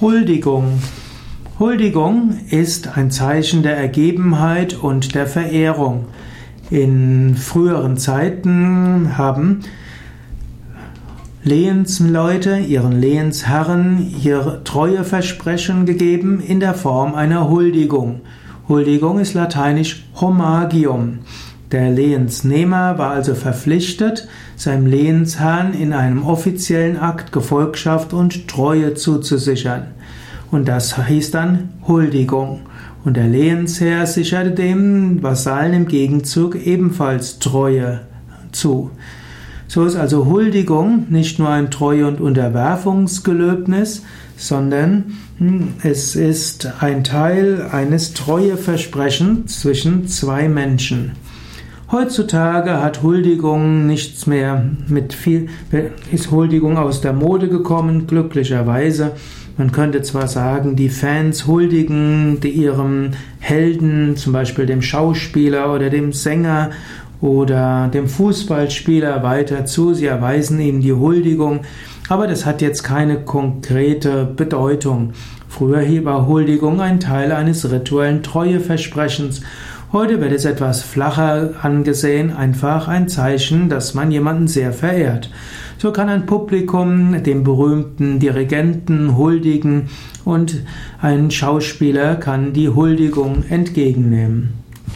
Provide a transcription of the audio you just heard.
Huldigung. Huldigung ist ein Zeichen der Ergebenheit und der Verehrung. In früheren Zeiten haben Lehensleute ihren Lehensherren ihre Treueversprechen gegeben in der Form einer Huldigung. Huldigung ist lateinisch homagium. Der Lehensnehmer war also verpflichtet, seinem Lehensherrn in einem offiziellen Akt Gefolgschaft und Treue zuzusichern. Und das hieß dann Huldigung. Und der Lehensherr sicherte dem Vasallen im Gegenzug ebenfalls Treue zu. So ist also Huldigung nicht nur ein Treue- und Unterwerfungsgelöbnis, sondern hm, es ist ein Teil eines Treueversprechens zwischen zwei Menschen. Heutzutage hat Huldigung nichts mehr mit viel, ist Huldigung aus der Mode gekommen, glücklicherweise. Man könnte zwar sagen, die Fans huldigen ihrem Helden, zum Beispiel dem Schauspieler oder dem Sänger oder dem Fußballspieler weiter zu, sie erweisen ihm die Huldigung, aber das hat jetzt keine konkrete Bedeutung. Früher war Huldigung ein Teil eines rituellen Treueversprechens Heute wird es etwas flacher angesehen, einfach ein Zeichen, dass man jemanden sehr verehrt. So kann ein Publikum dem berühmten Dirigenten huldigen und ein Schauspieler kann die Huldigung entgegennehmen.